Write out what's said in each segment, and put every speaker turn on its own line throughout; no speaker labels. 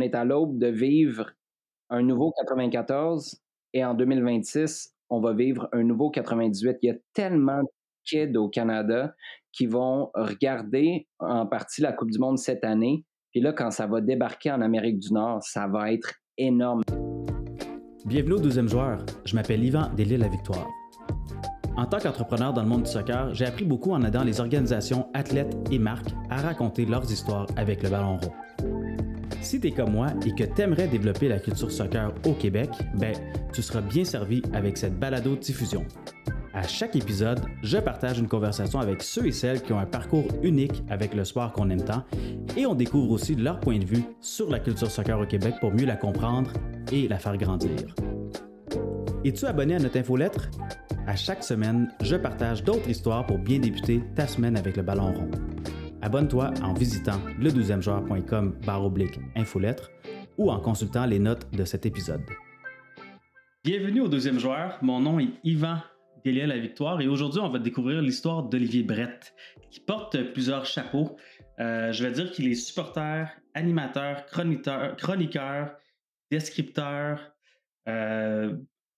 on est à l'aube de vivre un nouveau 94 et en 2026, on va vivre un nouveau 98. Il y a tellement de kids au Canada qui vont regarder en partie la Coupe du Monde cette année. Puis là, quand ça va débarquer en Amérique du Nord, ça va être énorme.
Bienvenue au deuxième joueur. Je m'appelle Yvan Delisle La Victoire. En tant qu'entrepreneur dans le monde du soccer, j'ai appris beaucoup en aidant les organisations, athlètes et marques à raconter leurs histoires avec le ballon rond. Si tu es comme moi et que tu aimerais développer la culture soccer au Québec, ben, tu seras bien servi avec cette balado diffusion. À chaque épisode, je partage une conversation avec ceux et celles qui ont un parcours unique avec le sport qu'on aime tant et on découvre aussi leur point de vue sur la culture soccer au Québec pour mieux la comprendre et la faire grandir. Es-tu abonné à notre infolettre? À chaque semaine, je partage d'autres histoires pour bien débuter ta semaine avec le ballon rond. Abonne-toi en visitant le 12 joueur.com oblique infolettre ou en consultant les notes de cet épisode. Bienvenue au deuxième joueur. Mon nom est Yvan Delia La Victoire et aujourd'hui on va découvrir l'histoire d'Olivier Brett qui porte plusieurs chapeaux. Euh, je vais dire qu'il est supporter, animateur, chroniqueur, chroniqueur descripteur, euh,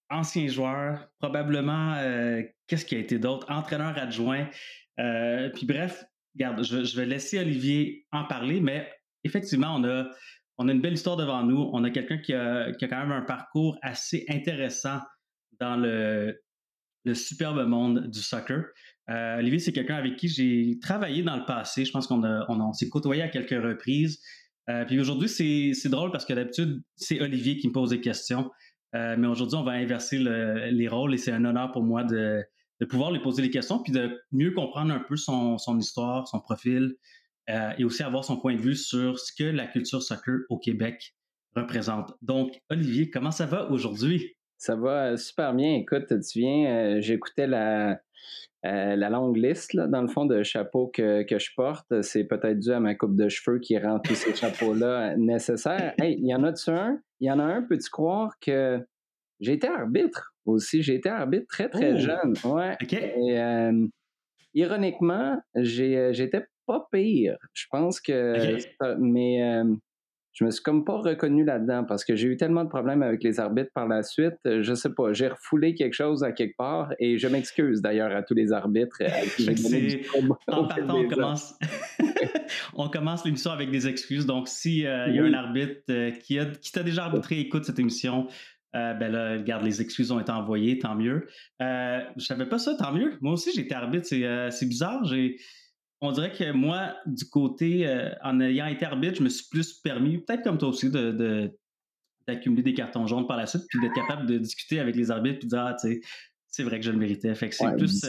ancien joueur, probablement euh, qu'est-ce qui a été d'autre, entraîneur adjoint. puis bref, Je, vais laisser Olivier en parler, mais effectivement, on a, on a une belle histoire devant nous. On a quelqu'un qui a, qui a quand même un parcours assez intéressant dans le, le superbe monde du soccer. Euh, Olivier, c'est quelqu'un avec qui j'ai travaillé dans le passé. Je pense qu'on on, s'est côtoyé à quelques reprises. Euh, puis aujourd'hui, c'est, c'est drôle parce que d'habitude, c'est Olivier qui me pose des questions. Euh, mais aujourd'hui, on va inverser les rôles et c'est un honneur pour moi de, de pouvoir lui poser des questions, puis de mieux comprendre un peu son, son histoire, son profil, euh, et aussi avoir son point de vue sur ce que la culture soccer au Québec représente. Donc, Olivier, comment ça va aujourd'hui?
Ça va super bien. Écoute, tu viens, euh, j'écoutais la, euh, la longue liste, là, dans le fond, de chapeaux que, que je porte. C'est peut-être dû à ma coupe de cheveux qui rend tous ces chapeaux-là nécessaires. Hey, il y en a-tu un? Il y en a un, peux-tu croire que j'ai été arbitre aussi. J'ai été arbitre très, très oh! jeune. Ouais. Et, euh, ironiquement, euh, j'étais pas pire. Je pense que. Mais euh, je me suis comme pas reconnu là-dedans parce que j'ai eu tellement de problèmes avec les arbitres par la suite. Je sais pas, j'ai refoulé quelque chose à quelque part et je m'excuse d'ailleurs à tous les arbitres.
en partant, on commence, on commence l'émission avec des excuses. Donc, s'il y a un arbitre qui, a, qui t'a déjà arbitré, écoute cette émission, euh, ben là, regarde, les excuses ont été envoyées, tant mieux. Euh, je savais pas ça, tant mieux. Moi aussi, j'ai été arbitre, c'est, euh, c'est bizarre. J'ai, on dirait que moi, du côté, euh, en ayant été arbitre, je me suis plus permis, peut-être comme toi aussi, de, de d'accumuler des cartons jaunes par la suite, puis d'être capable de discuter avec les arbitres, puis de dire, ah, tu sais, c'est vrai que je le méritais. Fait que c'est plus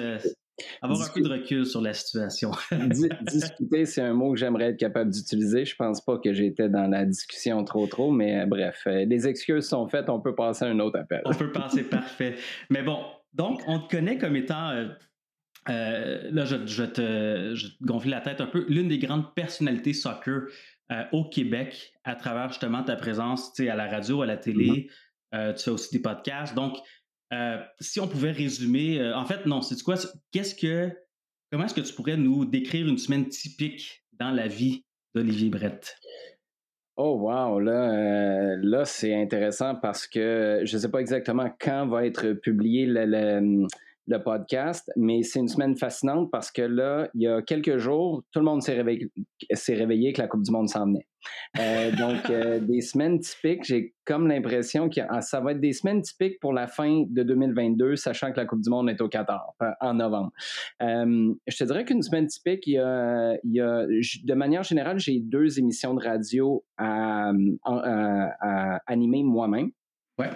avoir un peu de recul sur la situation.
discuter, c'est un mot que j'aimerais être capable d'utiliser. Je pense pas que j'étais dans la discussion trop trop, mais euh, bref, euh, les excuses sont faites, on peut passer à un autre appel.
on peut passer, parfait. Mais bon, donc on te connaît comme étant, euh, là je, je, te, je te gonfler la tête un peu, l'une des grandes personnalités soccer au Québec à travers justement ta présence à la radio, à la télé. Mm-hmm. tu fais aussi des podcasts. Donc, euh, si on pouvait résumer, euh, en fait, non, c'est quoi? Qu'est-ce que, comment est-ce que tu pourrais nous décrire une semaine typique dans la vie d'Olivier Brett?
Oh wow, là, euh, là c'est intéressant parce que je ne sais pas exactement quand va être publié le podcast, mais c'est une semaine fascinante parce que là, il y a quelques jours, tout le monde s'est réveillé, réveillé que la Coupe du Monde s'en venait. Euh, donc, euh, des semaines typiques, j'ai comme l'impression que ah, ça va être des semaines typiques pour la fin de 2022, sachant que la Coupe du Monde est au 14, euh, en novembre. je te dirais qu'une semaine typique, il y a, il y a de manière générale, j'ai deux émissions de radio à, à, à animer moi-même.
Ouais.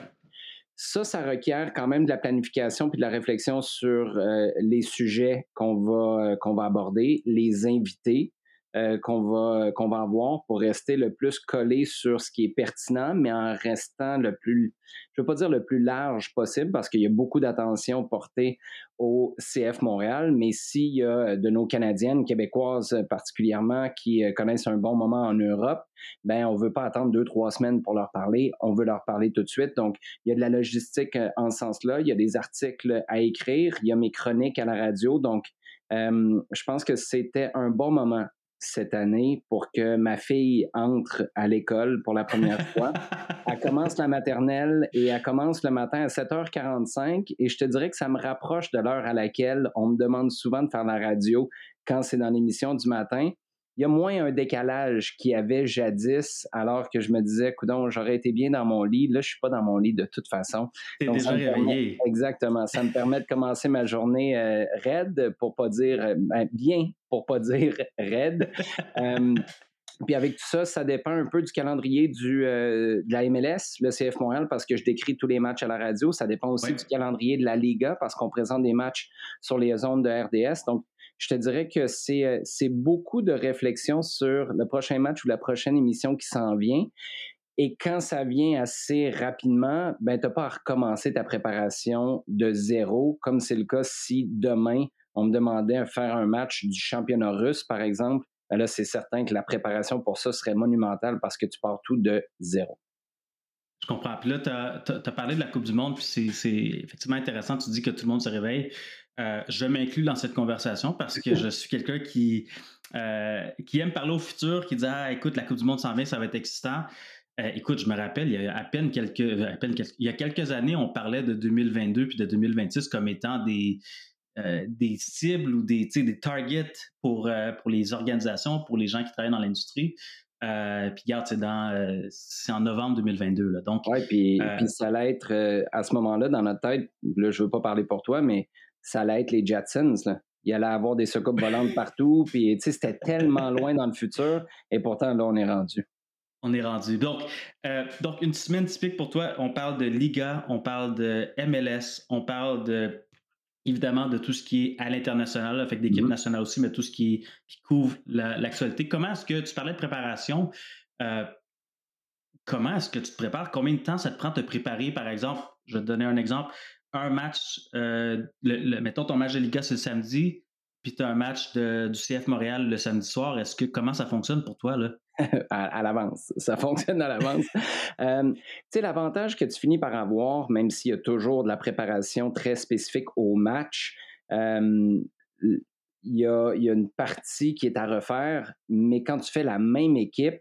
Ça, ça requiert quand même de la planification puis de la réflexion sur euh, les sujets qu'on va euh, qu'on va aborder, les invités, euh, qu'on va qu'on va avoir pour rester le plus collé sur ce qui est pertinent, mais en restant le plus, je veux pas dire le plus large possible parce qu'il y a beaucoup d'attention portée au CF Montréal, mais s'il y a de nos Canadiennes, Québécoises particulièrement, qui euh, connaissent un bon moment en Europe, ben on veut pas attendre deux trois semaines pour leur parler, on veut leur parler tout de suite. Donc il y a de la logistique euh, en ce sens-là, il y a des articles à écrire, il y a mes chroniques à la radio, donc je pense que c'était un bon moment cette année pour que ma fille entre à l'école pour la première fois. elle commence la maternelle et elle commence le matin à 7h45 et je te dirais que ça me rapproche de l'heure à laquelle on me demande souvent de faire la radio quand c'est dans l'émission du matin il y a moins un décalage qu'il y avait jadis, alors que je me disais, coudon, j'aurais été bien dans mon lit. Là, je suis pas dans mon lit de toute façon.
T'es déjà réveillé.
exactement. Ça me permet de commencer ma journée euh, raide, pour pas dire euh, ben, bien, pour pas dire raide. Euh, puis avec tout ça, ça dépend un peu du calendrier du, de la MLS, le CF Montréal, parce que je décris tous les matchs à la radio. Ça dépend aussi du calendrier de la Liga, parce qu'on présente des matchs sur les zones de RDS. Donc, je te dirais que euh, c'est beaucoup de réflexion sur le prochain match ou la prochaine émission qui s'en vient. Et quand ça vient assez rapidement, ben, tu n'as pas à recommencer ta préparation de zéro, comme c'est le cas si demain, on me demandait de faire un match du championnat russe, par exemple. Ben là, c'est certain que la préparation pour ça serait monumentale parce que tu pars tout de zéro.
Je comprends. Puis là, tu as, parlé de la Coupe du Monde, puis c'est effectivement intéressant. Tu dis que tout le monde se réveille. Euh, je m'inclus dans cette conversation parce que je suis quelqu'un qui, euh, qui aime parler au futur, qui dit Ah, écoute, la Coupe du Monde s'en vient, ça va être excitant. Euh, écoute, je me rappelle, il y a à peine quelques, à peine il y a quelques années, on parlait de 2022 puis de 2026 comme étant des, des cibles ou des, des targets pour, pour les organisations, pour les gens qui travaillent dans l'industrie. puis regarde, c'est dans c'est en novembre 2022. Là. Donc,
oui, puis, puis ça allait être à ce moment-là dans notre tête. Là, je veux pas parler pour toi, mais ça allait être les Jetsons. Là. Il allait avoir des soucoupes volantes partout. Puis, c'était tellement loin dans le futur. Et pourtant, là, on est rendu.
On est rendu. Donc, euh, donc, une semaine typique pour toi, on parle de Liga, on parle de MLS, on parle de évidemment de tout ce qui est à l'international, avec d'équipes mm-hmm. nationales aussi, mais tout ce qui, couvre l'actualité. comment est-ce que tu parlais de préparation? Euh, comment est-ce que tu te prépares? Combien de temps ça te prend de te préparer, par exemple? Je vais te donner un exemple un match, euh, mettons ton match de Liga le samedi, puis tu as un match du CF Montréal le samedi soir. Est-ce que comment ça fonctionne pour toi là?
à, l'avance. Ça fonctionne à l'avance. Euh, tu sais, l'avantage que tu finis par avoir, même s'il y a toujours de la préparation très spécifique au match, euh, il y, a, y, a, une partie qui est à refaire, mais quand tu fais la même équipe,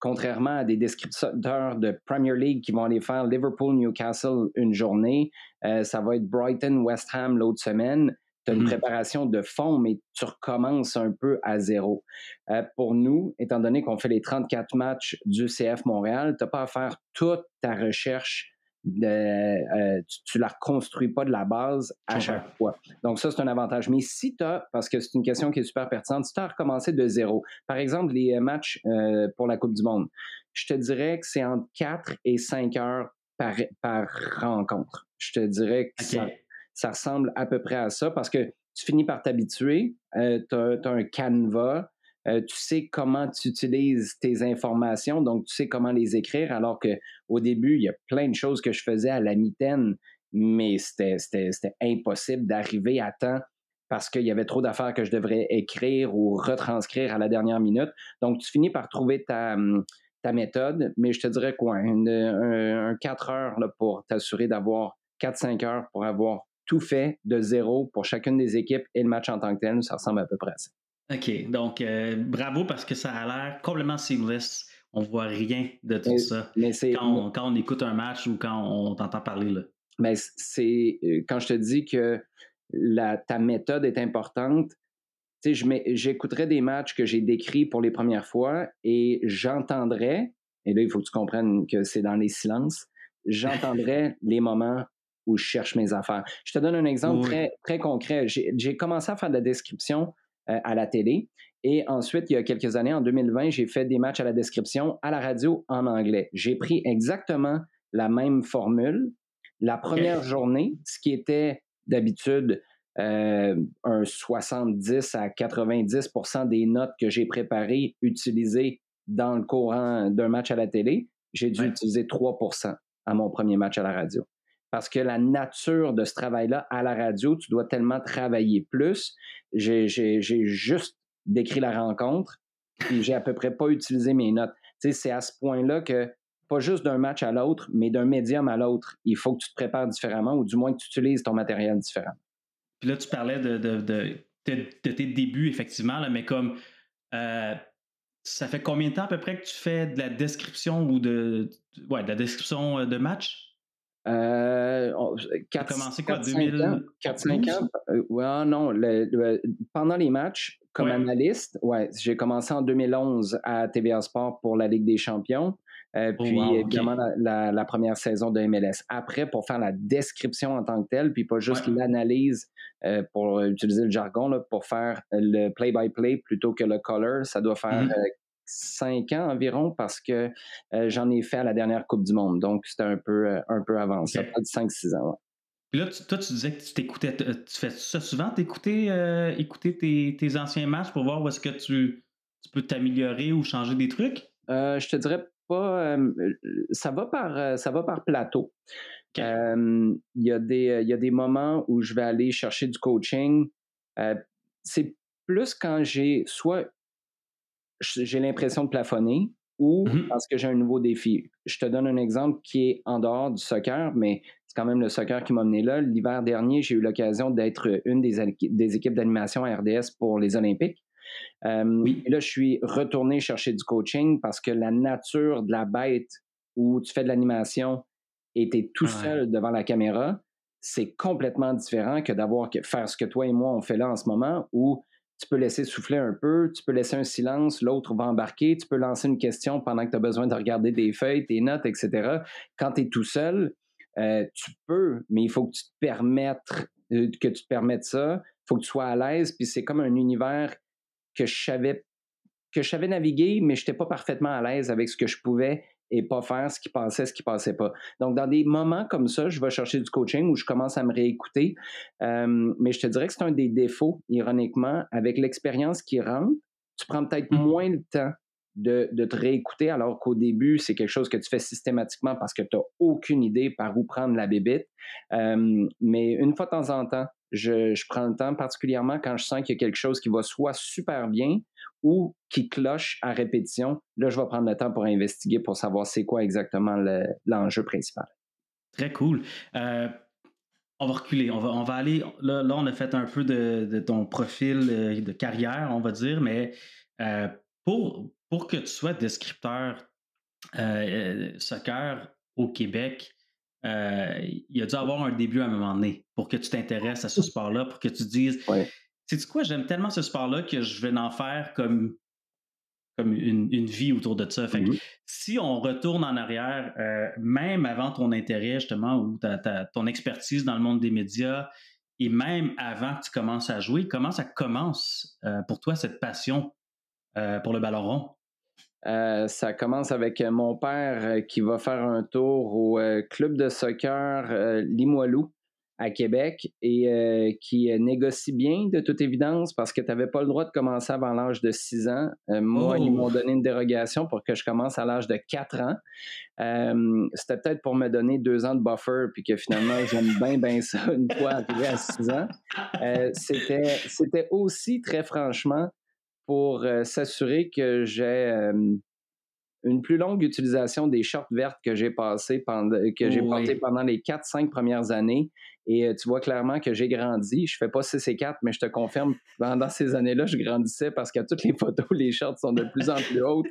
contrairement à des descripteurs de Premier League qui vont aller faire Liverpool-Newcastle une journée, euh, ça va être Brighton-West Ham l'autre semaine. Tu as une mm-hmm. préparation de fond, mais tu recommences un peu à zéro. Euh, pour nous, étant donné qu'on fait les 34 matchs du CF Montréal, tu n'as pas à faire toute ta recherche de, euh, tu, ne la reconstruis pas de la base à chaque fois. Donc ça, c'est un avantage. Mais si tu as, parce que c'est une question qui est super pertinente, si tu as recommencé de zéro, par exemple, les euh, matchs euh, pour la Coupe du Monde, je te dirais que c'est entre 4 et 5 heures par, par rencontre. Je te dirais que ça, ça, ressemble à peu près à ça parce que tu finis par t'habituer, tu as, un canevas, euh, tu sais comment tu utilises tes informations, donc tu sais comment les écrire, alors que au début, il y a plein de choses que je faisais à la mitaine, mais c'était impossible d'arriver à temps parce qu'il y avait trop d'affaires que je devrais écrire ou retranscrire à la dernière minute. Donc, tu finis par trouver ta, hum, méthode, mais je te dirais quoi, un, 4 heures pour t'assurer d'avoir 4-5 heures pour avoir tout fait de zéro pour chacune des équipes et le match en tant que tel, ça ressemble à peu près à ça.
OK. Donc, euh, bravo parce que ça a l'air complètement seamless. On voit rien de tout ça mais quand, on, écoute un match ou quand on t'entend parler. Là.
Mais c'est euh, quand je te dis que la, ta méthode est importante, j'écouterais des matchs que j'ai décrits pour les premières fois et j'entendrais, et là, il faut que tu comprennes que c'est dans les silences, j'entendrais les moments où je cherche mes affaires. Je te donne un exemple très, très concret. J'ai commencé à faire de la description à la télé. Et ensuite, il y a quelques années, en 2020, j'ai fait des matchs à la description à la radio en anglais. J'ai pris exactement la même formule. La première journée, ce qui était d'habitude euh, un 70 à 90% des notes que j'ai préparées utilisées dans le courant d'un match à la télé, j'ai dû utiliser 3% à mon premier match à la radio parce que la nature de ce travail-là à la radio, tu dois tellement travailler plus. J'ai juste décrit la rencontre, et j'ai à peu près pas utilisé mes notes. C'est à ce point-là que pas juste d'un match à l'autre, mais d'un médium à l'autre, il faut que tu te prépares différemment ou du moins que tu utilises ton matériel différemment.
Puis là, tu parlais de, tes débuts, effectivement, mais comme ça fait combien de temps à peu près que tu fais de la description ou de, ouais, de la description de match?
Euh, 4, commencé quoi, 4-5 ans? Euh, ouais, non, pendant les matchs, comme analyste, ouais, j'ai commencé en 2011 à TVA Sport pour la Ligue des Champions. Euh, oh, puis évidemment la, première saison de MLS. Après, pour faire la description en tant que telle, puis pas juste l'analyse euh, pour utiliser le jargon, là, pour faire le play-by-play plutôt que le color, ça doit faire mm-hmm cinq ans environ parce que euh, j'en ai fait à la dernière Coupe du Monde. Donc, c'était un peu, euh, un peu avant ça, pas de 5-6 ans.
Puis là, toi, tu disais que tu t'écoutais, tu fais ça souvent, t'écouter euh, écouter tes, tes, anciens matchs pour voir où est-ce que tu, tu peux t'améliorer ou changer des trucs?
je te dirais pas. ça, va par, ça va par plateau. Il y, a des, y a des moments où je vais aller chercher du coaching. c'est plus quand j'ai soit j'ai l'impression de plafonner ou mmh parce que j'ai un nouveau défi. Je te donne un exemple qui est en dehors du soccer, mais c'est quand même le soccer qui m'a mené là. L'hiver dernier, j'ai eu l'occasion d'être une des, des équipes d'animation à RDS pour les Olympiques. oui. Et là, je suis retourné chercher du coaching parce que la nature de la bête où tu fais de l'animation et tu es tout seul devant la caméra, c'est complètement différent que d'avoir que faire ce que toi et moi on fait là en ce moment où tu peux laisser souffler un peu, tu peux laisser un silence, l'autre va embarquer, tu peux lancer une question pendant que tu as besoin de regarder des feuilles, tes notes, etc. Quand tu es tout seul, euh, tu peux, mais il faut que tu te permettes, euh, que tu te permettes ça, il faut que tu sois à l'aise, puis c'est comme un univers que je savais que je savais naviguer, mais je n'étais pas parfaitement à l'aise avec ce que je pouvais et pas faire ce qui passait, ce qui passait pas. Donc, dans des moments comme ça, je vais chercher du coaching où je commence à me réécouter. Euh, mais je te dirais que c'est un des défauts, ironiquement, avec l'expérience qui rentre, tu prends peut-être mmh. moins le temps de, de, te réécouter, alors qu'au début, c'est quelque chose que tu fais systématiquement parce que tu n'as aucune idée par où prendre la bébite. Euh, mais une fois de temps en temps, je, je, prends le temps, particulièrement quand je sens qu'il y a quelque chose qui va soit super bien ou qui cloche à répétition. Là, je vais prendre le temps pour investiguer pour savoir c'est quoi exactement l'enjeu principal.
Très cool. Euh, on va reculer. On va, on va aller. Là, là, on a fait un peu de, de, ton profil euh, de carrière, on va dire, mais euh, pour, pour que tu sois descripteur soccer au Québec, il a dû avoir un début à un moment donné pour que tu t'intéresses à ce sport-là, pour que tu dises c'est quoi, j'aime tellement ce sport-là que je vais en faire comme, comme une, vie autour de ça. Fait mm-hmm. si on retourne en arrière, euh, même avant ton intérêt, justement, ou ton expertise dans le monde des médias, et même avant que tu commences à jouer, comment ça commence euh, pour toi, cette passion euh, pour le ballon rond?
ça commence avec mon père qui va faire un tour au club de soccer Limoilou à Québec et euh, qui euh, négocie bien, de toute évidence, parce que tu n'avais pas le droit de commencer avant l'âge de 6 ans. Euh, moi, ils m'ont donné une dérogation pour que je commence à l'âge de 4 ans. C'était peut-être pour me donner deux ans de buffer, puis que finalement, j'aime bien, bien ça une fois arrivé à 6 ans. C'était aussi, très franchement, pour s'assurer que j'ai une plus longue utilisation des shorts vertes que j'ai passé pendant que j'ai porté pendant les 4-5 premières années et euh, tu vois clairement que j'ai grandi. Je fais pas CC4, mais je te confirme, pendant ces années-là, je grandissais parce que toutes les photos, les shorts sont de plus en plus hautes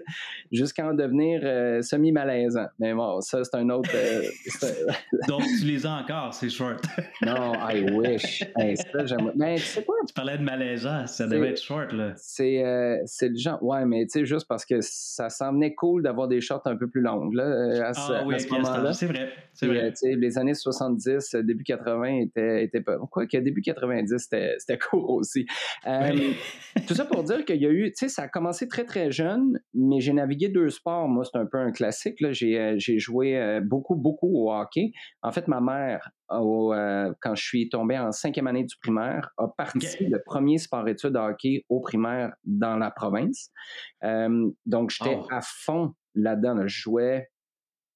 jusqu'à en devenir euh, semi-malaisant. Mais bon, ça, c'est un autre. Euh,
Donc, tu les as encore, ces shorts?
non, I wish. Mais tu sais quoi?
Tu parlais de malaisant, ça devait être short, là.
C'est, le genre. Ouais, mais tu sais, juste parce que ça semblait cool d'avoir des shorts un peu plus longues, là, à,
ah, oui, ce moment-là. C'est vrai. C'est vrai.
les années 70, début 80, était, était pas. Quoi que début 90, c'était court aussi. Euh, tout ça pour dire qu'il y a eu, tu sais, ça a commencé très très jeune, mais j'ai navigué deux sports. Moi, c'est un peu un classique. J'ai euh, joué euh, beaucoup, beaucoup au hockey. En fait, ma mère, quand je suis tombé en cinquième année du primaire, a parti le premier sport-études hockey au primaire dans la province. donc, j'étais oh. à fond là-dedans. Je jouais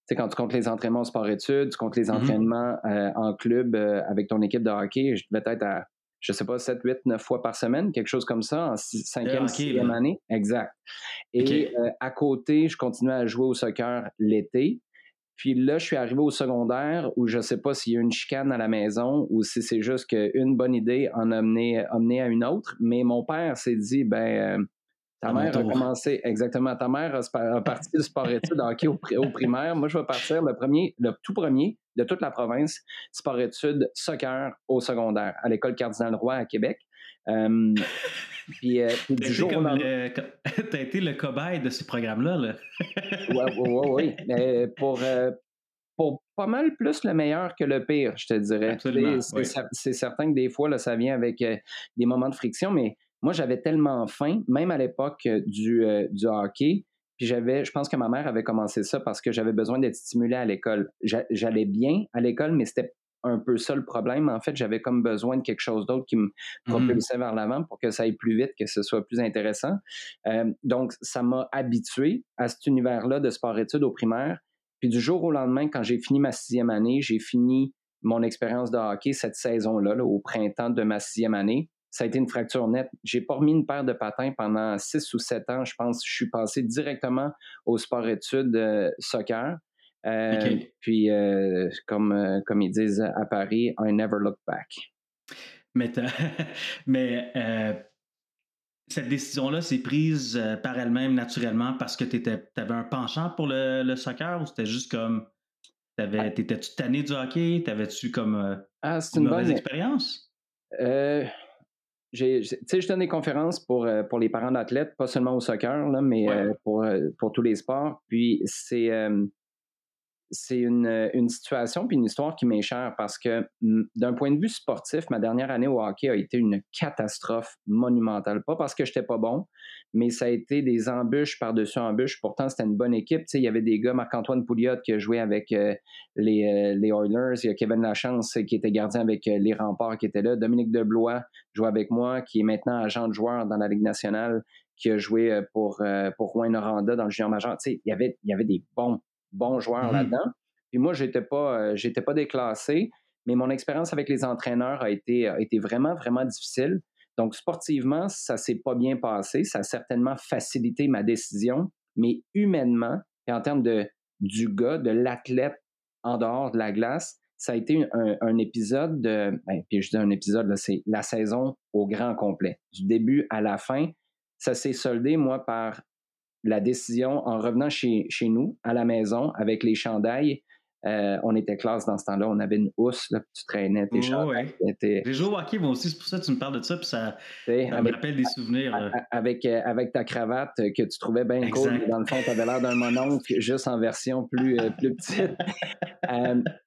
sais, quand tu comptes les entraînements au sport-études, tu comptes les mm-hmm. entraînements euh, en club euh, avec ton équipe de hockey, je devais être à, je sais pas, 7, 8, 9 fois par semaine, quelque chose comme ça, en 5e, 6e année. Exact. Et euh, à côté, je continuais à jouer au soccer l'été. Puis là, je suis arrivé au secondaire où je sais pas s'il y a une chicane à la maison ou si c'est juste qu'une bonne idée en a amené, à une autre. Mais mon père s'est dit, ben, Ta mère a commencé, exactement. Ta mère a, parti le sport-études hockey au, primaire. Moi, je vais partir le premier, le tout premier de toute la province, sport-études soccer au secondaire, à l'école Cardinal-Roy à Québec. Euh,
puis, euh, du jour au lendemain. T'as été le cobaye de ces programmes-là, là.
oui, oui, oui. Mais pour, euh, pour pas mal plus le meilleur que le pire, je te dirais. C'est certain que des fois, là, ça vient avec des moments de friction, mais moi, j'avais tellement faim, même à l'époque euh, du, euh, du hockey. Puis j'avais, je pense que ma mère avait commencé ça parce que j'avais besoin d'être stimulé à l'école. J'allais bien à l'école, mais c'était un peu ça le problème. En fait, j'avais comme besoin de quelque chose d'autre qui me mmh. propulsait vers l'avant pour que ça aille plus vite, que ce soit plus intéressant. Euh, donc, ça m'a habitué à cet univers-là de sport-études au primaire. Puis du jour au lendemain, quand j'ai fini ma sixième année, j'ai fini mon expérience de hockey cette saison-là, là, au printemps de ma sixième année ça a été une fracture nette. J'ai pas remis une paire de patins pendant six ou sept ans. Je pense que je suis passé directement au sport-études euh, soccer. Euh, puis, euh, comme, comme ils disent à Paris, I never look back.
Mais, mais cette décision-là s'est prise par elle-même naturellement parce que tu avais un penchant pour le, soccer ou c'était juste comme. Ah. T'étais-tu tanné du hockey? T'avais-tu comme ah, une, mauvaise expérience?
Je donne des conférences pour, euh, pour les parents d'athlètes, pas seulement au soccer, là, mais euh, pour, euh, pour tous les sports. Puis c'est c'est une, une, situation puis une histoire qui m'est chère parce que d'un point de vue sportif, ma dernière année au hockey a été une catastrophe monumentale. Pas parce que j'étais pas bon, mais ça a été des embûches par-dessus embûches. Pourtant, c'était une bonne équipe. Il y avait des gars, Marc-Antoine Pouliot qui a joué avec euh, les, euh, les, Oilers. Il y a Kevin Lachance qui était gardien avec euh, les Remparts qui était là. Dominique Deblois jouait avec moi, qui est maintenant agent de joueur dans la Ligue nationale, qui a joué pour, pour Rouen Noranda dans le junior majeur. Tu sais, il y avait, il y avait des bons bons joueurs mmh là-dedans. Puis moi, j'étais pas, euh, j'étais pas déclassé, mais mon expérience avec les entraîneurs a été, a été vraiment, vraiment difficile. Donc, sportivement, ça s'est pas bien passé. Ça a certainement facilité ma décision, mais humainement, et en termes de, du gars, de l'athlète en dehors de la glace, ça a été un, épisode de, ben, puis je dis un épisode, c'est la saison au grand complet. Du début à la fin, ça s'est soldé, moi, par la décision en revenant chez, chez nous, à la maison, avec les chandails. Euh, on était classe dans ce temps-là, on avait une housse, là, tu traînais tes chandails.
J'ai joué au hockey, moi aussi, c'est pour ça que tu me parles de ça, puis ça, me rappelle des souvenirs.
Avec, euh, avec ta cravate que tu trouvais bien cool, dans le fond, tu avais l'air d'un mononcle, juste en version plus, euh, plus petite.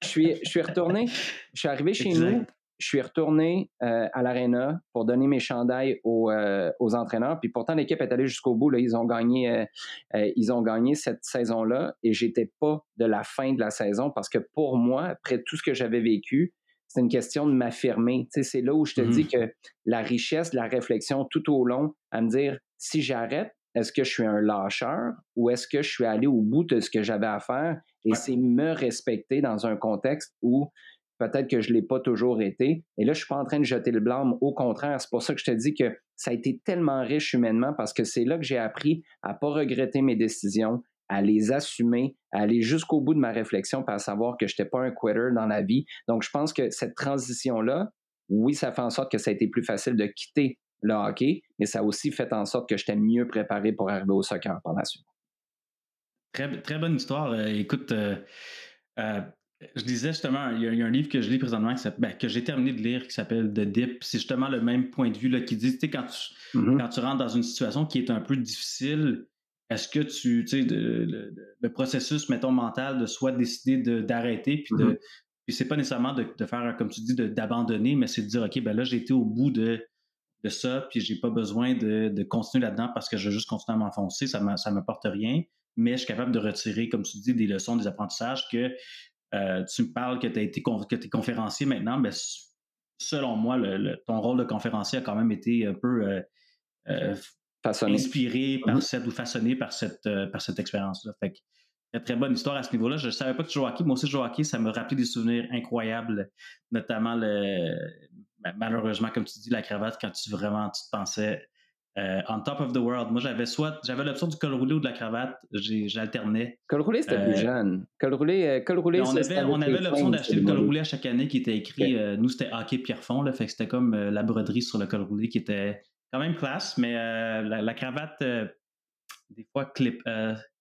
je, suis, je suis retourné, je suis arrivé chez nous, je suis retourné euh, à l'aréna pour donner mes chandails aux, euh, aux entraîneurs. Puis pourtant, l'équipe est allée jusqu'au bout. Là. Ils, ont gagné, euh, ils ont gagné cette saison-là et j'étais pas de la fin de la saison parce que pour moi, après tout ce que j'avais vécu, c'est une question de m'affirmer. Tu sais, c'est là où je te dis mm-hmm. que la richesse de la réflexion tout au long, à me dire, si j'arrête, est-ce que je suis un lâcheur ou est-ce que je suis allé au bout de ce que j'avais à faire? Et c'est me respecter dans un contexte où Peut-être que je ne l'ai pas toujours été. Et là, je ne suis pas en train de jeter le blâme. Au contraire, c'est pour ça que je te dis que ça a été tellement riche humainement parce que c'est là que j'ai appris à ne pas regretter mes décisions, à les assumer, à aller jusqu'au bout de ma réflexion, pour savoir que je n'étais pas un quitter dans la vie. Donc, je pense que cette transition-là, oui, ça fait en sorte que ça a été plus facile de quitter le hockey, mais ça a aussi fait en sorte que j'étais mieux préparé pour arriver au soccer par la suite.
Très, très bonne histoire. Euh, écoute, euh, euh, je disais justement, il y, a, un livre que je lis présentement ben, que j'ai terminé de lire qui s'appelle The Dip. C'est justement le même point de vue là, qui dit, tu sais, quand tu, mm-hmm. quand tu rentres dans une situation qui est un peu difficile, est-ce que tu, tu sais, le, processus, mettons, mental de soit décider d'arrêter, puis de, mm-hmm. puis c'est pas nécessairement de, faire, comme tu dis, d'abandonner, mais c'est de dire, OK, ben là, j'ai été au bout de, de ça, puis j'ai pas besoin de, de continuer là-dedans parce que je vais juste continuer à m'enfoncer, ça ne m'apporte rien, mais je suis capable de retirer, comme tu dis, des leçons, des apprentissages que euh, tu me parles que tu été que es conférencier maintenant, mais selon moi, ton rôle de conférencier a quand même été un peu euh, euh, inspiré par mm-hmm. cette ou façonné par cette, par cette expérience-là. Fait que, très bonne histoire à ce niveau-là. Je ne savais pas que tu jouais hockey. Moi aussi, je joue au hockey. Ça me rappelé des souvenirs incroyables, notamment le, malheureusement, comme tu dis, la cravate quand tu vraiment tu te pensais euh, on top of the world. Moi, j'avais soit j'avais l'option du col roulé ou de la cravate. J'alternais.
Col roulé, c'était plus euh, jeune. Col roulé, euh, col roulé
on, avait, on avait l'option d'acheter le col roulé à chaque année qui était écrit. nous, c'était hockey Pierrefonds. Là, fait que c'était comme la broderie sur le col roulé qui était quand même classe, mais la, cravate, des fois, clip,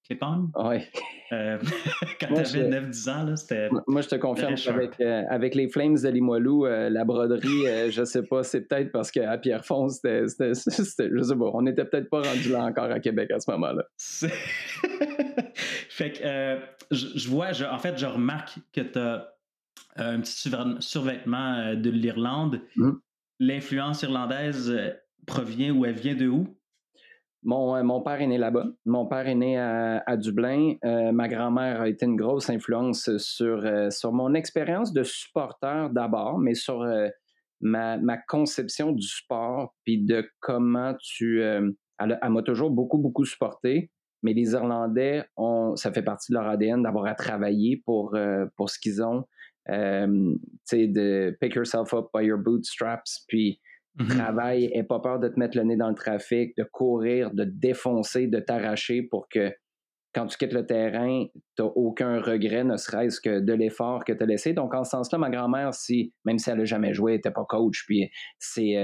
clip-on.
Oui.
Euh, quand tu avais 9-10 ans, c'était.
Moi, je te confirme qu'avec euh, avec les Flames de Limoilou, euh, la broderie, je sais pas, c'est peut-être parce qu'à Pierrefonds, c'était. Je sais pas, on n'était peut-être pas rendu là encore à Québec à ce moment-là.
fait que je, vois, en fait, je remarque que tu as un petit survêtement de l'Irlande. Hum. L'influence irlandaise provient ou elle vient de où?
Mon, euh, mon, père est né là-bas. Mon père est né à, Dublin. Euh, ma grand-mère a été une grosse influence sur, euh, sur mon expérience de supporter d'abord, mais sur ma, ma, conception du sport, puis de comment tu... elle, m'a toujours beaucoup, beaucoup supporté, mais les Irlandais, ont, ça fait partie de leur ADN d'avoir à travailler pour, pour ce qu'ils ont. tu sais, de pick yourself up by your bootstraps, puis Mm-hmm. Travail, et pas peur de te mettre le nez dans le trafic, de courir, de défoncer, de t'arracher pour que quand tu quittes le terrain, tu n'as aucun regret, ne serait-ce que de l'effort que tu as laissé. Donc, en ce sens-là, ma grand-mère, si, même si elle n'a jamais joué, n'était pas coach, puis c'est,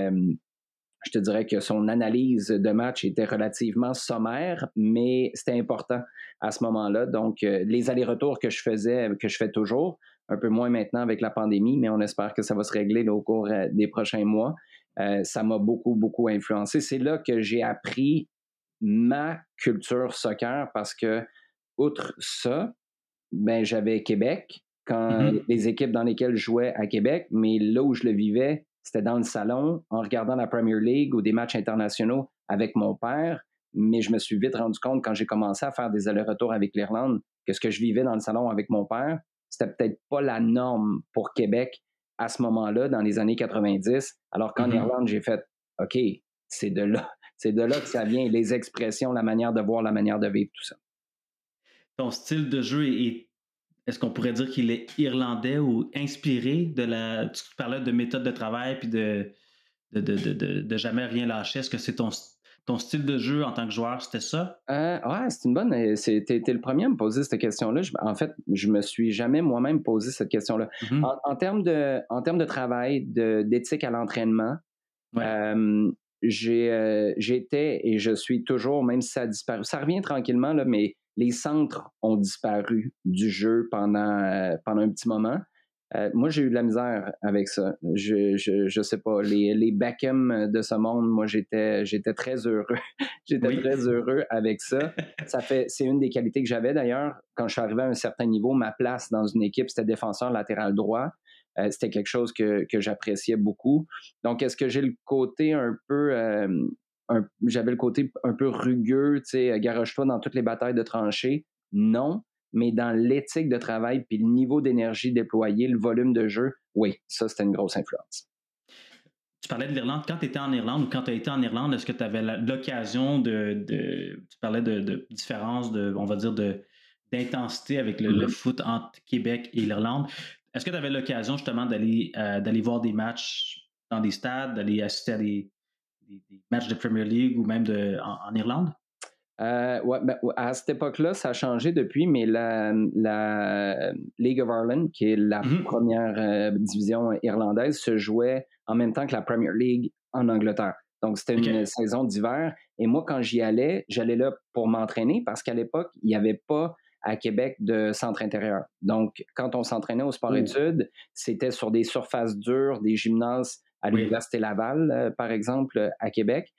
je te dirais que son analyse de match était relativement sommaire, mais c'était important à ce moment-là. Donc, euh, les allers-retours que je faisais, que je fais toujours, un peu moins maintenant avec la pandémie, mais on espère que ça va se régler au cours euh, des prochains mois. Euh, ça m'a beaucoup, beaucoup influencé. C'est là que j'ai appris ma culture soccer parce que, outre ça, ben, j'avais Québec, quand mm-hmm. les équipes dans lesquelles je jouais à Québec, mais là où je le vivais, c'était dans le salon, en regardant la Premier League ou des matchs internationaux avec mon père. Mais je me suis vite rendu compte quand j'ai commencé à faire des allers-retours avec l'Irlande que ce que je vivais dans le salon avec mon père, c'était peut-être pas la norme pour Québec à ce moment-là, dans les années 90, alors qu'en mm-hmm. Irlande, j'ai fait OK, c'est de là, c'est de là que ça vient, les expressions, la manière de voir, la manière de vivre, tout ça.
Ton style de jeu est, est-ce qu'on pourrait dire qu'il est irlandais ou inspiré de la. Tu parlais de méthode de travail puis de, de, de, de jamais rien lâcher. Est-ce que c'est ton, ton style de jeu en tant que joueur, c'était ça?
Euh, ouais, c'est une bonne. Euh, C'était le premier à me poser cette question-là. En fait, je me suis jamais moi-même posé cette question-là. Mm-hmm. en, termes de, en termes de travail, d'éthique à l'entraînement, euh, j'étais et je suis toujours, même si ça a disparu, ça revient tranquillement, là, mais les centres ont disparu du jeu pendant, pendant un petit moment. Euh, moi, j'ai eu de la misère avec ça. Je, je, je sais pas. Les, les Beckham de ce monde, moi, j'étais, j'étais très heureux. j'étais très heureux avec ça. ça fait, c'est une des qualités que j'avais d'ailleurs. Quand je suis arrivé à un certain niveau, ma place dans une équipe, c'était défenseur latéral droit. Euh, c'était quelque chose que, que j'appréciais beaucoup. Donc, est-ce que j'ai le côté un peu, euh, j'avais le côté un peu rugueux, tu sais, garoche-toi dans toutes les batailles de tranchées? Non mais dans l'éthique de travail, puis le niveau d'énergie déployé, le volume de jeu, oui, ça, c'était une grosse influence.
Tu parlais de l'Irlande. Quand tu étais en Irlande ou quand tu as été en Irlande, est-ce que tu avais l'occasion de, Tu parlais de, de différence, de, on va dire, de, d'intensité avec le, mm-hmm. foot entre Québec et l'Irlande. Est-ce que tu avais l'occasion justement d'aller, euh, d'aller voir des matchs dans des stades, d'aller assister à des, matchs de Premier League ou même de, en Irlande?
Euh, ouais, ben, à cette époque-là, ça a changé depuis, mais la, la League of Ireland, qui est la mm-hmm. première euh, division irlandaise, se jouait en même temps que la Premier League en Angleterre. Donc, c'était une saison d'hiver. Et moi, quand j'y allais, j'allais là pour m'entraîner parce qu'à l'époque, il n'y avait pas à Québec de centre intérieur. Donc, quand on s'entraînait au sport-études, c'était sur des surfaces dures, des gymnases à l'Université Laval, euh, par exemple, à Québec.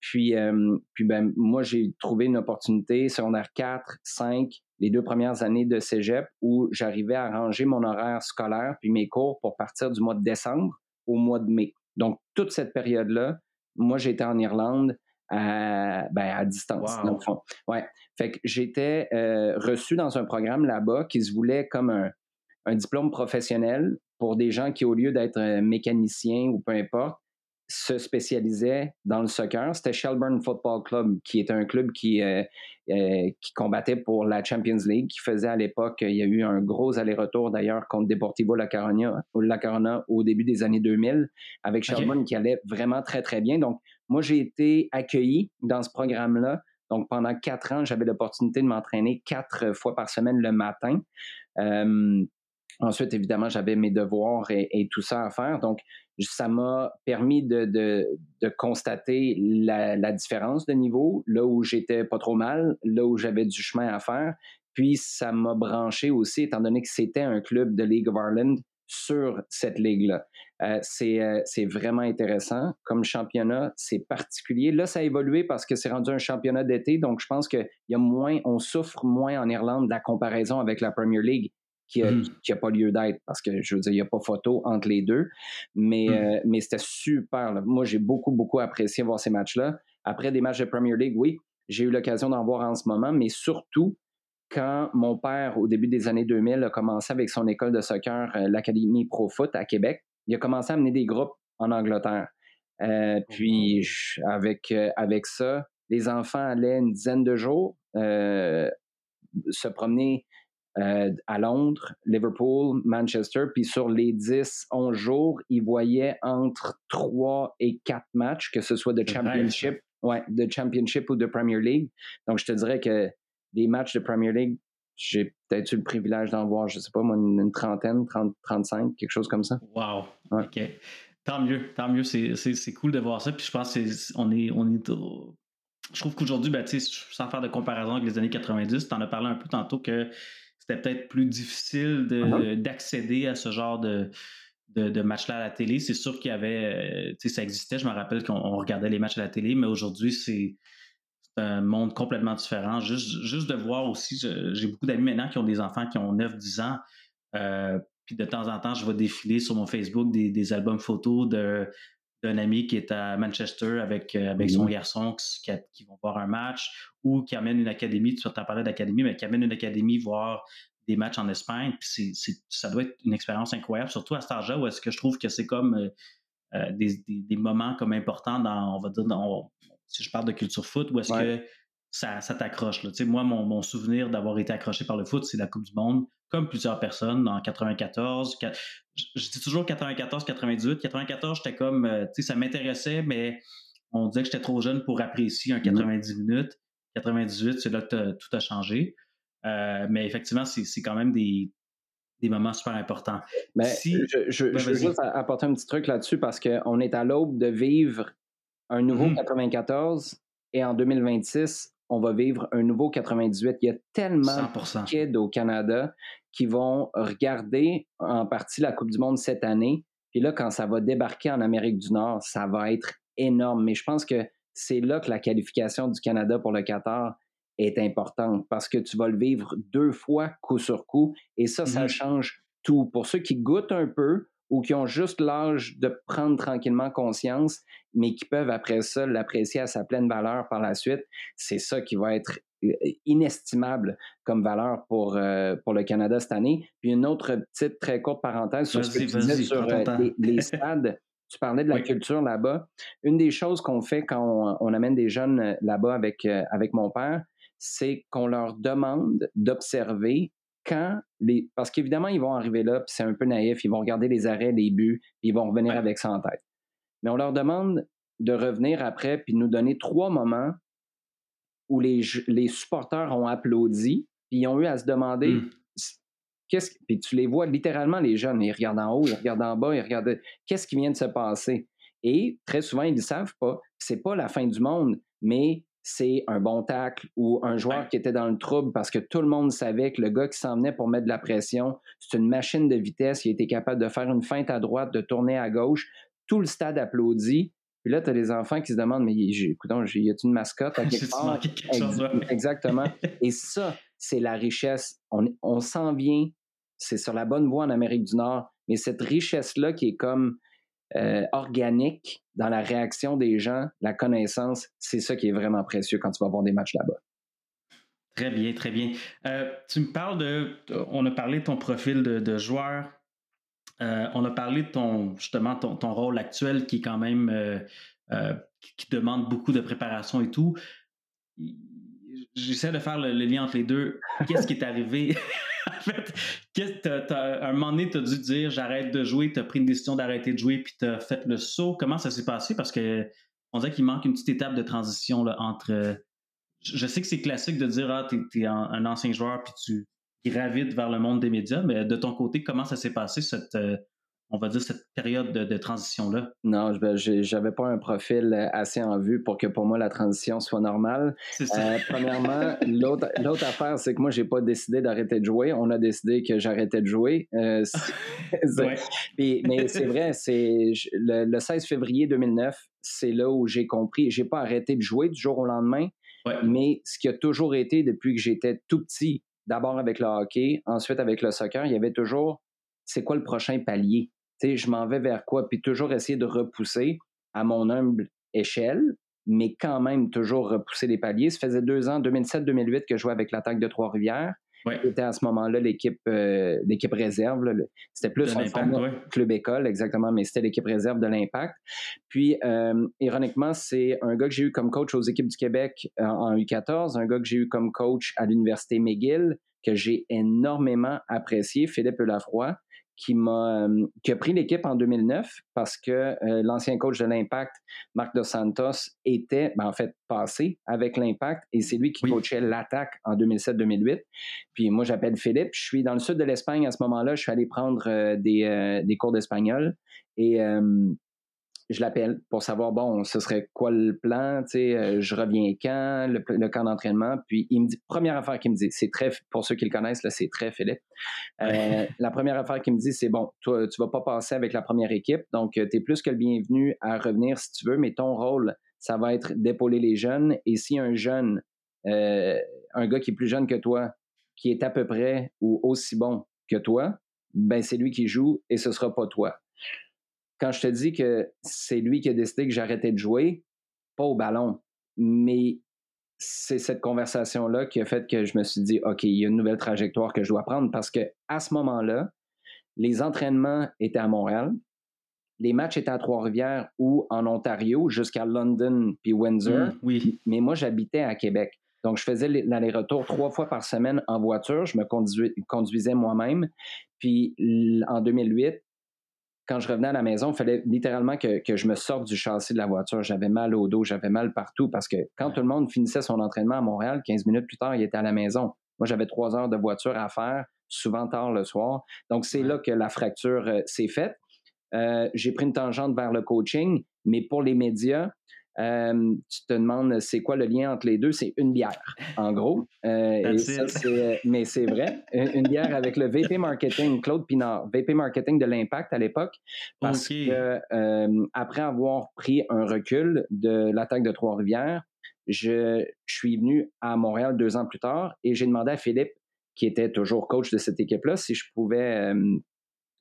Puis, euh, puis ben, moi, j'ai trouvé une opportunité, secondaire 4, 5, les deux premières années de cégep, où j'arrivais à ranger mon horaire scolaire puis mes cours pour partir du mois de décembre au mois de mai. Donc, toute cette période-là, moi, j'étais en Irlande à, ben, à distance, dans le fond. Ouais. Fait que j'étais euh, reçu dans un programme là-bas qui se voulait comme un, un diplôme professionnel pour des gens qui, au lieu d'être mécaniciens ou peu importe, se spécialisaient dans le soccer. C'était Shelburne Football Club, qui est un club qui, euh, euh, qui combattait pour la Champions League, qui faisait à l'époque, il y a eu un gros aller-retour d'ailleurs contre Deportivo La Corona, La Corona au début des années 2000, avec Shelburne qui allait vraiment très, très bien. Donc, moi, j'ai été accueilli dans ce programme-là. Donc, pendant quatre ans, j'avais l'opportunité de m'entraîner quatre fois par semaine le matin. Euh, Ensuite, évidemment, j'avais mes devoirs et, tout ça à faire. Donc, ça m'a permis de, de, de constater la, la, différence de niveau, là où j'étais pas trop mal, là où j'avais du chemin à faire. Puis ça m'a branché aussi, étant donné que c'était un club de League of Ireland sur cette ligue-là. Euh, c'est, euh, c'est vraiment intéressant comme championnat, c'est particulier. Là, ça a évolué parce que c'est rendu un championnat d'été, donc je pense qu'il y a moins, on souffre moins en Irlande de la comparaison avec la Premier League qui n'a hmm. pas lieu d'être parce que je veux dire, il n'y a pas photo entre les deux. Mais, hmm. euh, mais c'était super. Moi, j'ai beaucoup, beaucoup apprécié voir ces matchs-là. Après des matchs de Premier League, oui, j'ai eu l'occasion d'en voir en ce moment, mais surtout, quand mon père, au début des années 2000, a commencé avec son école de soccer, euh, l'Académie Pro Foot à Québec, il a commencé à amener des groupes en Angleterre. Euh, puis avec, euh, avec ça, les enfants allaient une dizaine de jours se promener à Londres, Liverpool, Manchester, puis sur les 10, 11 jours, ils voyaient entre 3 et 4 matchs, que ce soit de Championship, ouais, de Championship ou de Premier League. Donc, je te dirais que des matchs de Premier League, j'ai peut-être eu le privilège d'en voir, je sais pas, moi, une, trentaine, 30, 35, quelque chose comme ça.
Wow. OK. Tant mieux, tant mieux. C'est cool de voir ça. Puis je pense qu'on est, on est Je trouve qu'aujourd'hui, ben, sans faire de comparaison avec les années 90, tu en as parlé un peu tantôt que c'était peut-être plus difficile uh-huh. d'accéder à ce genre de, de, matchs-là à la télé. C'est sûr qu'il y avait, tu sais, ça existait. Je me rappelle qu'on regardait les matchs à la télé, mais aujourd'hui, c'est un monde complètement différent. Juste, juste de voir aussi, j'ai beaucoup d'amis maintenant qui ont des enfants qui ont 9-10 ans. Euh, puis de temps en temps, je vais défiler sur mon Facebook des, albums photos d'un ami qui est à Manchester avec, euh, avec son mmh garçon qui, qui, vont voir un match ou qui amène une académie, tu vas parler d'académie, mais qui amène une académie voir des matchs en Espagne. Puis ça doit être une expérience incroyable, surtout à cet âge-là où est-ce que je trouve que c'est comme euh, des, des, moments comme importants dans, on va dire, dans, si je parle de culture foot, où est-ce que ça, ça t'accroche? Moi, mon, mon souvenir d'avoir été accroché par le foot, c'est la Coupe du Monde, comme plusieurs personnes, en 94. Je, dis toujours 94, 98. 94, j'étais comme, euh, tu sais, ça m'intéressait, mais on disait que j'étais trop jeune pour apprécier un 90 mm-hmm. minutes. 98, c'est là que tout a changé. Euh, mais effectivement, c'est quand même des, des moments super importants.
Mais si, je, je, je veux juste apporter un petit truc là-dessus parce qu'on est à l'aube de vivre un nouveau 94 mmh et en 2026, on va vivre un nouveau 98. Il y a tellement de kids au Canada qui vont regarder en partie la Coupe du Monde cette année. Puis là, quand ça va débarquer en Amérique du Nord, ça va être énorme. Mais je pense que c'est là que la qualification du Canada pour le Qatar est importante parce que tu vas le vivre deux fois coup sur coup et ça, ça mmh change tout. Pour ceux qui goûtent un peu, ou qui ont juste l'âge de prendre tranquillement conscience, mais qui peuvent après ça l'apprécier à sa pleine valeur par la suite, c'est ça qui va être euh, inestimable comme valeur pour, euh, pour le Canada cette année. Puis une autre petite très courte parenthèse sur ce que tu disais sur euh, les, stades. Tu parlais de la culture là-bas. Une des choses qu'on fait quand on, amène des jeunes là-bas avec, avec mon père, c'est qu'on leur demande d'observer quand les. Parce qu'évidemment, ils vont arriver là, puis c'est un peu naïf, ils vont regarder les arrêts, les buts, puis ils vont revenir avec ça en tête. Mais on leur demande de revenir après, puis de nous donner trois moments où les, les supporters ont applaudi, puis ils ont eu à se demander. Mmh. Qu'est-ce, puis tu les vois littéralement, les jeunes, ils regardent en haut, ils regardent en bas, ils regardent qu'est-ce qui vient de se passer? Et très souvent, ils ne savent pas. C'est pas la fin du monde, mais c'est un bon tacle ou un joueur qui était dans le trouble parce que tout le monde savait que le gars qui s'en venait pour mettre de la pression, c'est une machine de vitesse. Il était capable de faire une feinte à droite, de tourner à gauche. Tout le stade applaudit. Puis là, tu as des enfants qui se demandent, mais écoute, y a une mascotte à quelque part? Exactement. Et ça, c'est la richesse. On, on s'en vient. C'est sur la bonne voie en Amérique du Nord. Mais cette richesse-là qui est comme euh, organique dans la réaction des gens, la connaissance, c'est ça qui est vraiment précieux quand tu vas voir des matchs là-bas.
Très bien, très bien. Euh, tu me parles de, on a parlé de ton profil de, joueur, euh, on a parlé de ton justement ton, rôle actuel qui est quand même qui demande beaucoup de préparation et tout. J'essaie de faire le lien entre les deux. Qu'est-ce qui est arrivé? En fait, à un moment donné, tu as dû dire j'arrête de jouer, tu as pris une décision d'arrêter de jouer, puis tu as fait le saut. Comment ça s'est passé? Parce que on dirait qu'il manque une petite étape de transition là, entre. Je sais que c'est classique de dire Ah, tu es, un, ancien joueur, puis tu gravites vers le monde des médias, mais de ton côté, comment ça s'est passé, cette, euh, on va dire, cette période de, transition-là?
Non, j'avais pas un profil assez en vue pour que pour moi la transition soit normale. Euh, premièrement, l'autre affaire, c'est que moi, j'ai pas décidé d'arrêter de jouer. On a décidé que j'arrêtais de jouer. Euh, mais c'est vrai, c'est le, 16 février 2009, c'est là où j'ai compris. J'ai pas arrêté de jouer du jour au lendemain. Mais ce qui a toujours été depuis que j'étais tout petit, d'abord avec le hockey, ensuite avec le soccer, il y avait toujours c'est quoi le prochain palier? Je m'en vais vers quoi? Puis toujours essayer de repousser à mon humble échelle, mais quand même toujours repousser les paliers. Ça faisait deux ans, 2007-2008, que je jouais avec l'attaque de Trois-Rivières. C'était à ce moment-là l'équipe euh, l'équipe réserve. C'était plus un club école, exactement, mais c'était l'équipe réserve de l'Impact. Puis, euh, ironiquement, c'est un gars que j'ai eu comme coach aux équipes du Québec euh, en U14, un gars que j'ai eu comme coach à l'Université McGill, que j'ai énormément apprécié, Philippe Lafroy qui m'a qui a pris l'équipe en 2009 parce que euh, l'ancien coach de l'Impact, Marc Dos Santos, était ben, en fait passé avec l'Impact et c'est lui qui coachait l'attaque en 2007-2008. Puis moi, j'appelle Philippe. Je suis dans le sud de l'Espagne à ce moment-là. Je suis allé prendre euh, des, des cours d'espagnol et je l'appelle pour savoir, bon, ce serait quoi le plan, tu sais, euh, je reviens quand, le, camp d'entraînement. Puis il me dit, première affaire qu'il me dit, c'est très, pour ceux qui le connaissent, là, c'est très Philippe. Euh, la première affaire qu'il me dit, c'est bon, toi, tu vas pas passer avec la première équipe, donc euh, tu es plus que le bienvenu à revenir si tu veux, mais ton rôle, ça va être d'épauler les jeunes. Et si un jeune, un gars qui est plus jeune que toi, qui est à peu près ou aussi bon que toi, ben c'est lui qui joue et ce sera pas toi quand je te dis que c'est lui qui a décidé que j'arrêtais de jouer, pas au ballon, mais c'est cette conversation-là qui a fait que je me suis dit, OK, il y a une nouvelle trajectoire que je dois prendre parce que à ce moment-là, les entraînements étaient à Montréal, les matchs étaient à Trois-Rivières ou en Ontario jusqu'à London puis Windsor.
Mmh, oui.
Mais moi, j'habitais à Québec. Donc, je faisais l'aller-retour trois fois par semaine en voiture. Je me conduisais moi-même. Puis, en 2008, quand je revenais à la maison, il fallait littéralement que, je me sorte du châssis de la voiture. J'avais mal au dos, j'avais mal partout parce que quand tout le monde finissait son entraînement à Montréal, 15 minutes plus tard, il était à la maison. Moi, j'avais trois heures de voiture à faire, souvent tard le soir. Donc, c'est là que la fracture euh, s'est faite. Euh, j'ai pris une tangente vers le coaching, mais pour les médias, euh, tu te demandes c'est quoi le lien entre les deux, c'est une bière, en gros. Euh, euh, mais c'est vrai, une, bière avec le VP Marketing, Claude Pinard, VP Marketing de l'Impact à l'époque, parce que après avoir pris un recul de l'attaque de Trois-Rivières, je, je, suis venu à Montréal deux ans plus tard et j'ai demandé à Philippe, qui était toujours coach de cette équipe-là, si je pouvais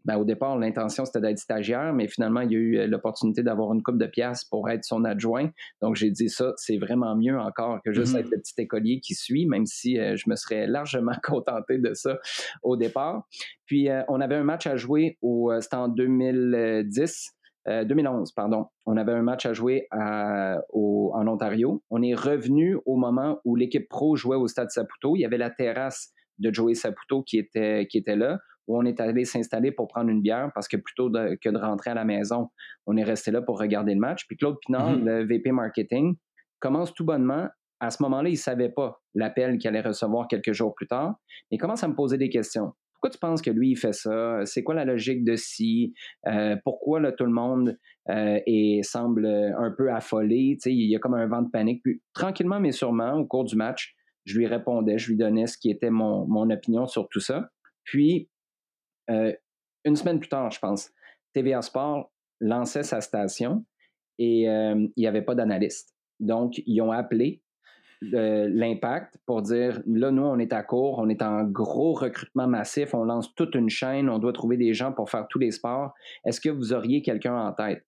ben, au départ, l'intention, c'était d'être stagiaire, mais finalement, il y a eu euh, l'opportunité d'avoir une coupe de pièces pour être son adjoint. Donc, j'ai dit ça, c'est vraiment mieux encore que juste mm-hmm. être le petit écolier qui suit, même si euh, je me serais largement contenté de ça au départ. Puis, euh, on avait un match à jouer au, c'était en 2010. 2011, pardon. On avait un match à jouer au, en Ontario. On est revenu au moment où l'équipe pro jouait au Stade Saputo. Il y avait la terrasse de Joey Saputo qui était, qui était là où on est allé s'installer pour prendre une bière parce que plutôt que de rentrer à la maison, on est resté là pour regarder le match. Puis Claude Pinard, mm-hmm. le VP marketing, commence tout bonnement. À ce moment-là, il ne savait pas l'appel qu'il allait recevoir quelques jours plus tard. Il commence à me poser des questions. Pourquoi tu penses que lui, il fait ça? C'est quoi la logique de ci? Euh, pourquoi là, tout le monde euh, semble un peu affolé? il y a comme un vent de panique. Puis, tranquillement, mais sûrement, au cours du match, je lui répondais, je lui donnais ce qui était mon, mon opinion sur tout ça. Puis, euh, une semaine plus tard, je pense, TVA Sport lançait sa station et euh, il n'y avait pas d'analyste. Donc, ils ont appelé euh, l'impact pour dire là, nous, on est à court, on est en gros recrutement massif, on lance toute une chaîne, on doit trouver des gens pour faire tous les sports. Est-ce que vous auriez quelqu'un en tête?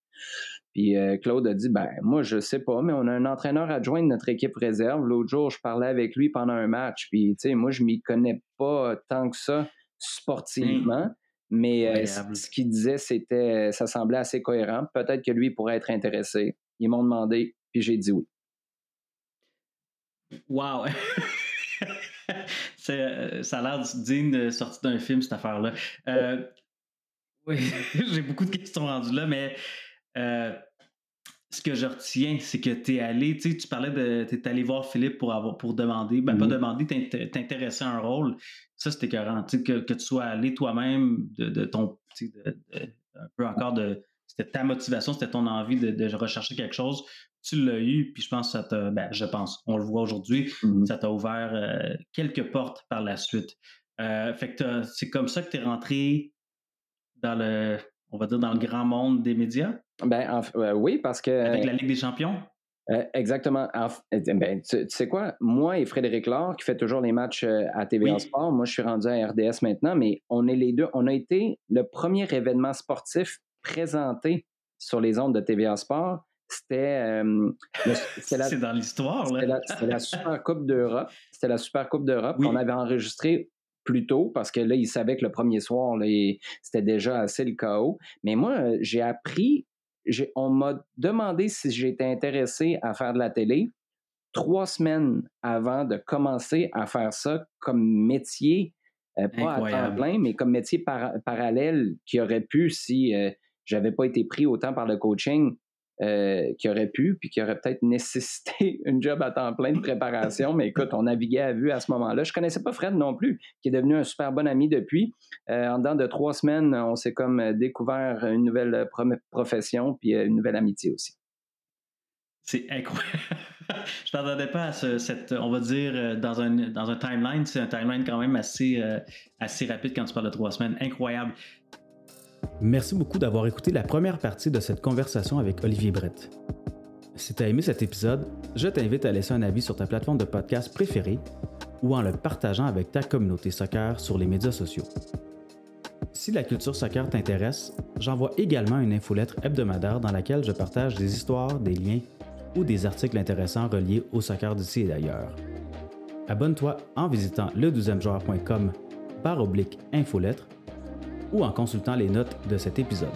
Puis Claude a dit ben moi je sais pas, mais on a un entraîneur adjoint de notre équipe réserve. L'autre jour, je parlais avec lui pendant un match. Puis tu sais, moi je m'y connais pas tant que ça sportivement. Mmh. Mais euh, ce qu'il disait, c'était, ça semblait assez cohérent. Peut-être que lui pourrait être intéressé. Ils m'ont demandé, puis j'ai dit oui.
Wow! Euh, ça a l'air digne de sortir d'un film, cette affaire-là. Euh, oui, j'ai beaucoup de questions rendues là, mais ce que je retiens, c'est que tu es allé, tu sais, tu parlais de, tu es allé voir Philippe pour avoir, pour demander, ben pas mm-hmm. demander, t'intéresser à un rôle. Ça, c'était écœurant, tu sais, que, que, tu sois allé toi-même de, de, ton, de, un peu encore de. C'était ta motivation, c'était ton envie de, rechercher quelque chose. Tu l'as eu, puis je pense que ça t'a. Ben, je pense, on le voit aujourd'hui, mm-hmm. ça t'a ouvert euh, quelques portes par la suite. Euh, fait que c'est comme ça que tu es rentré dans le, on va dire, dans le grand monde des médias?
Ben, oui, parce que.
Avec la Ligue des champions?
Euh, exactement. Eh, ben, tu, sais quoi? Moi et Frédéric Laure, qui fait toujours les matchs euh, à TVA Sport, moi je suis rendu à RDS maintenant, mais on est les deux. On a été le premier événement sportif présenté sur les ondes de TVA Sport. C'était.
Euh, C'est dans l'histoire,
là. C'était la, Super Coupe d'Europe. C'était la Super Coupe d'Europe qu'on avait enregistré plus tôt parce que là, ils savaient que le premier soir, c'était déjà assez le chaos. Mais moi, j'ai appris on m'a demandé si j'étais intéressé à faire de la télé trois semaines avant de commencer à faire ça comme métier, euh, pas à temps plein, mais comme métier parallèle qui aurait pu si euh, j'avais pas été pris autant par le coaching euh, qui aurait pu, puis qui aurait peut-être nécessité une job à temps plein de préparation. Mais écoute, on naviguait à vue à ce moment-là. Je connaissais pas Fred non plus, qui est devenu un super bon ami depuis. Euh, en dedans de trois semaines, on s'est comme découvert une nouvelle profession, puis euh, une nouvelle amitié aussi.
C'est incroyable. Je ne m'attendais pas à ce, cette, on va dire, dans un, dans un timeline. C'est un timeline quand même assez, assez rapide quand tu parles de trois semaines. Incroyable. Merci beaucoup d'avoir écouté la première partie de cette conversation avec Olivier Brett. Si tu as aimé cet épisode, je t'invite à laisser un avis sur ta plateforme de podcast préférée ou en le partageant avec ta communauté soccer sur les médias sociaux. Si la culture soccer t'intéresse, j'envoie également une infolettre hebdomadaire dans laquelle je partage des histoires, des liens ou des articles intéressants reliés au soccer d'ici et d'ailleurs. Abonne-toi en visitant le 12 joueur.com par oblique infolettre ou en consultant les notes de cet épisode.